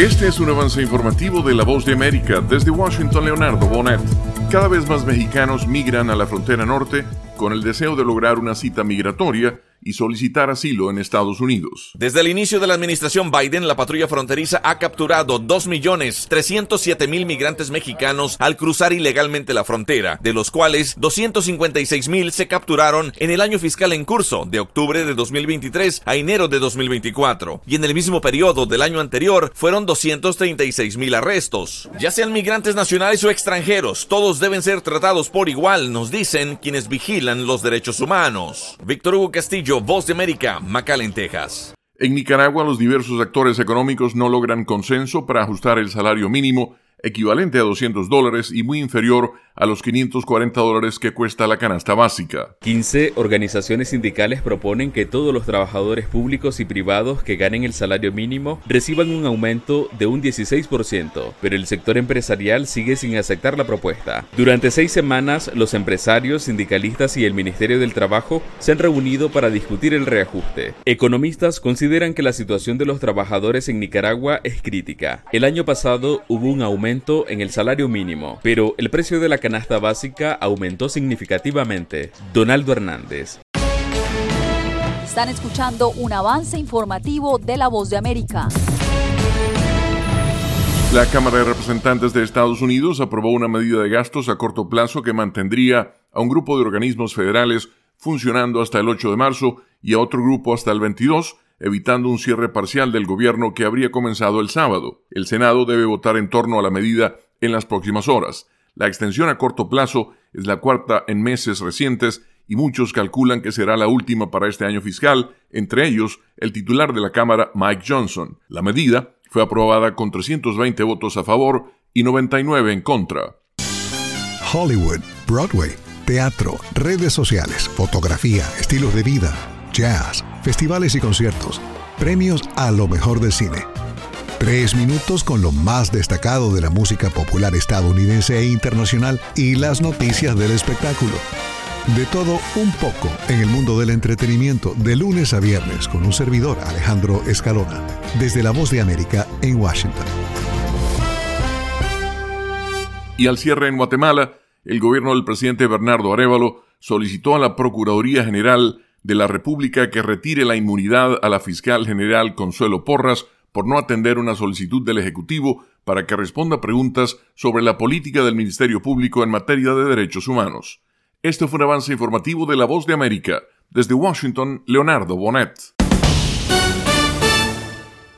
Este es un avance informativo de La Voz de América desde Washington, Leonardo Bonet. Cada vez más mexicanos migran a la frontera norte con el deseo de lograr una cita migratoria y solicitar asilo en Estados Unidos. Desde el inicio de la administración Biden, la patrulla fronteriza ha capturado 2.307.000 migrantes mexicanos al cruzar ilegalmente la frontera, de los cuales 256.000 se capturaron en el año fiscal en curso, de octubre de 2023 a enero de 2024, y en el mismo periodo del año anterior fueron 236.000 arrestos. Ya sean migrantes nacionales o extranjeros, todos deben ser tratados por igual, nos dicen quienes vigilan los derechos humanos. Víctor Hugo Castillo Voz de América, McAllen, Texas. En Nicaragua, los diversos actores económicos no logran consenso para ajustar el salario mínimo equivalente a 200 dólares y muy inferior a los 540 dólares que cuesta la canasta básica. 15 organizaciones sindicales proponen que todos los trabajadores públicos y privados que ganen el salario mínimo reciban un aumento de un 16%, pero el sector empresarial sigue sin aceptar la propuesta. Durante seis semanas, los empresarios, sindicalistas y el Ministerio del Trabajo se han reunido para discutir el reajuste. Economistas consideran que la situación de los trabajadores en Nicaragua es crítica. El año pasado hubo un aumento en el salario mínimo, pero el precio de la canasta básica aumentó significativamente. Donaldo Hernández. Están escuchando un avance informativo de La Voz de América. La Cámara de Representantes de Estados Unidos aprobó una medida de gastos a corto plazo que mantendría a un grupo de organismos federales funcionando hasta el 8 de marzo y a otro grupo hasta el 22 evitando un cierre parcial del gobierno que habría comenzado el sábado. El Senado debe votar en torno a la medida en las próximas horas. La extensión a corto plazo es la cuarta en meses recientes y muchos calculan que será la última para este año fiscal, entre ellos el titular de la Cámara, Mike Johnson. La medida fue aprobada con 320 votos a favor y 99 en contra. Hollywood, Broadway, teatro, redes sociales, fotografía, estilos de vida jazz, festivales y conciertos, premios a lo mejor del cine. Tres minutos con lo más destacado de la música popular estadounidense e internacional y las noticias del espectáculo. De todo un poco en el mundo del entretenimiento de lunes a viernes con un servidor Alejandro Escalona, desde La Voz de América en Washington. Y al cierre en Guatemala, el gobierno del presidente Bernardo Arevalo solicitó a la Procuraduría General de la República que retire la inmunidad a la fiscal general Consuelo Porras por no atender una solicitud del Ejecutivo para que responda preguntas sobre la política del Ministerio Público en materia de derechos humanos. Este fue un avance informativo de La Voz de América. Desde Washington, Leonardo Bonet.